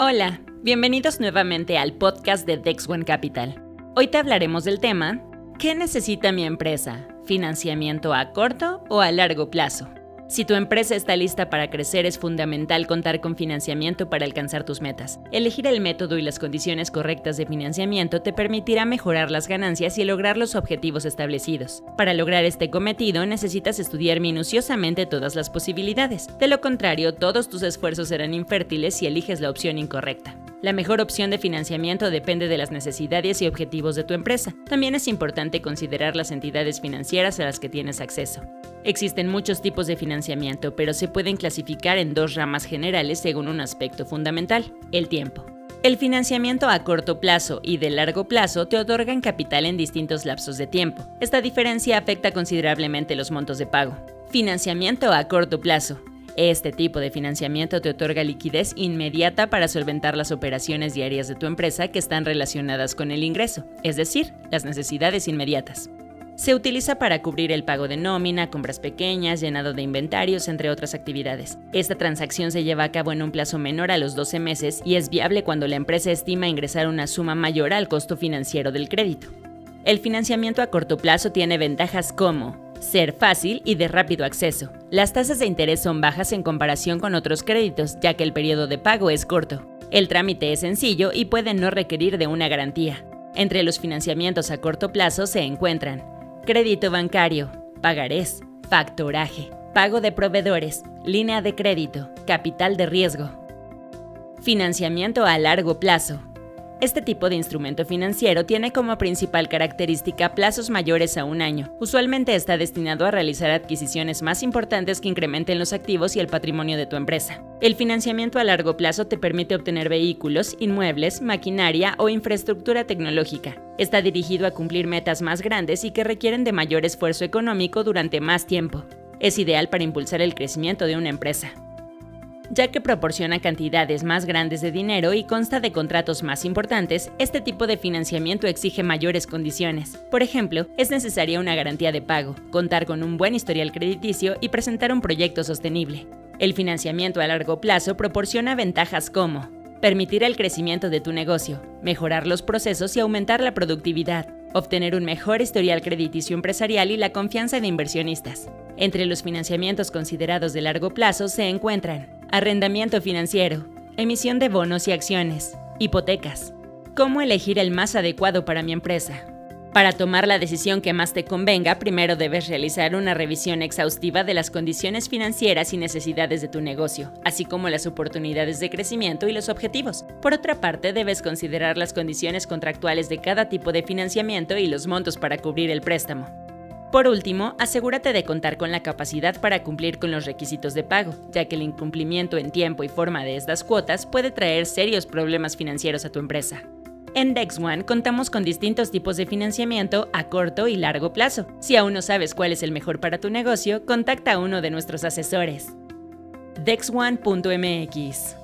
Hola, bienvenidos nuevamente al podcast de Dex One Capital. Hoy te hablaremos del tema ¿Qué necesita mi empresa? ¿Financiamiento a corto o a largo plazo? Si tu empresa está lista para crecer, es fundamental contar con financiamiento para alcanzar tus metas. Elegir el método y las condiciones correctas de financiamiento te permitirá mejorar las ganancias y lograr los objetivos establecidos. Para lograr este cometido, necesitas estudiar minuciosamente todas las posibilidades. De lo contrario, todos tus esfuerzos serán infértiles si eliges la opción incorrecta. La mejor opción de financiamiento depende de las necesidades y objetivos de tu empresa. También es importante considerar las entidades financieras a las que tienes acceso. Existen muchos tipos de financiamiento, pero se pueden clasificar en dos ramas generales según un aspecto fundamental, el tiempo. El financiamiento a corto plazo y de largo plazo te otorgan capital en distintos lapsos de tiempo. Esta diferencia afecta considerablemente los montos de pago. Financiamiento a corto plazo. Este tipo de financiamiento te otorga liquidez inmediata para solventar las operaciones diarias de tu empresa que están relacionadas con el ingreso, es decir, las necesidades inmediatas. Se utiliza para cubrir el pago de nómina, compras pequeñas, llenado de inventarios, entre otras actividades. Esta transacción se lleva a cabo en un plazo menor a los 12 meses y es viable cuando la empresa estima ingresar una suma mayor al costo financiero del crédito. El financiamiento a corto plazo tiene ventajas como ser fácil y de rápido acceso. Las tasas de interés son bajas en comparación con otros créditos, ya que el periodo de pago es corto. El trámite es sencillo y puede no requerir de una garantía. Entre los financiamientos a corto plazo se encuentran crédito bancario, pagarés, factoraje, pago de proveedores, línea de crédito, capital de riesgo. Financiamiento a largo plazo, este tipo de instrumento financiero tiene como principal característica plazos mayores a un año. Usualmente está destinado a realizar adquisiciones más importantes que incrementen los activos y el patrimonio de tu empresa. El financiamiento a largo plazo te permite obtener vehículos, inmuebles, maquinaria o infraestructura tecnológica. Está dirigido a cumplir metas más grandes y que requieren de mayor esfuerzo económico durante más tiempo. Es ideal para impulsar el crecimiento de una empresa ya que proporciona cantidades más grandes de dinero y consta de contratos más importantes, este tipo de financiamiento exige mayores condiciones. Por ejemplo, es necesaria una garantía de pago, contar con un buen historial crediticio y presentar un proyecto sostenible. El financiamiento a largo plazo proporciona ventajas como permitir el crecimiento de tu negocio, mejorar los procesos y aumentar la productividad, obtener un mejor historial crediticio empresarial y la confianza de inversionistas. Entre los financiamientos considerados de largo plazo se encuentran arrendamiento financiero, emisión de bonos y acciones, hipotecas. ¿Cómo elegir el más adecuado para mi empresa? Para tomar la decisión que más te convenga, primero debes realizar una revisión exhaustiva de las condiciones financieras y necesidades de tu negocio, así como las oportunidades de crecimiento y los objetivos. Por otra parte, debes considerar las condiciones contractuales de cada tipo de financiamiento y los montos para cubrir el préstamo. Por último, asegúrate de contar con la capacidad para cumplir con los requisitos de pago, ya que el incumplimiento en tiempo y forma de estas cuotas puede traer serios problemas financieros a tu empresa. En DexOne contamos con distintos tipos de financiamiento a corto y largo plazo. Si aún no sabes cuál es el mejor para tu negocio, contacta a uno de nuestros asesores. DexOne.mx